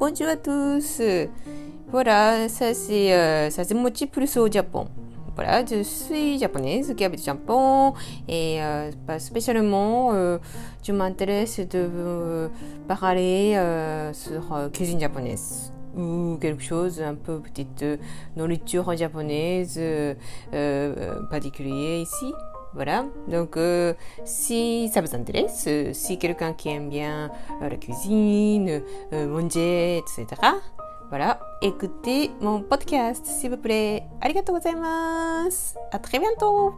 bonjour à tous. Voilà, ça c'est euh, ça c'est plus au Japon. Voilà, je suis japonaise qui habite au Japon et euh, spécialement euh, je m'intéresse de euh, parler euh, sur cuisine japonaise ou quelque chose un peu petite nourriture japonaise particulier ici. Voilà, donc euh, si ça vous intéresse, euh, si quelqu'un qui aime bien euh, la cuisine, manger, etc., voilà, écoutez mon podcast, s'il vous plaît. Arigatou gozaimasu. À très bientôt.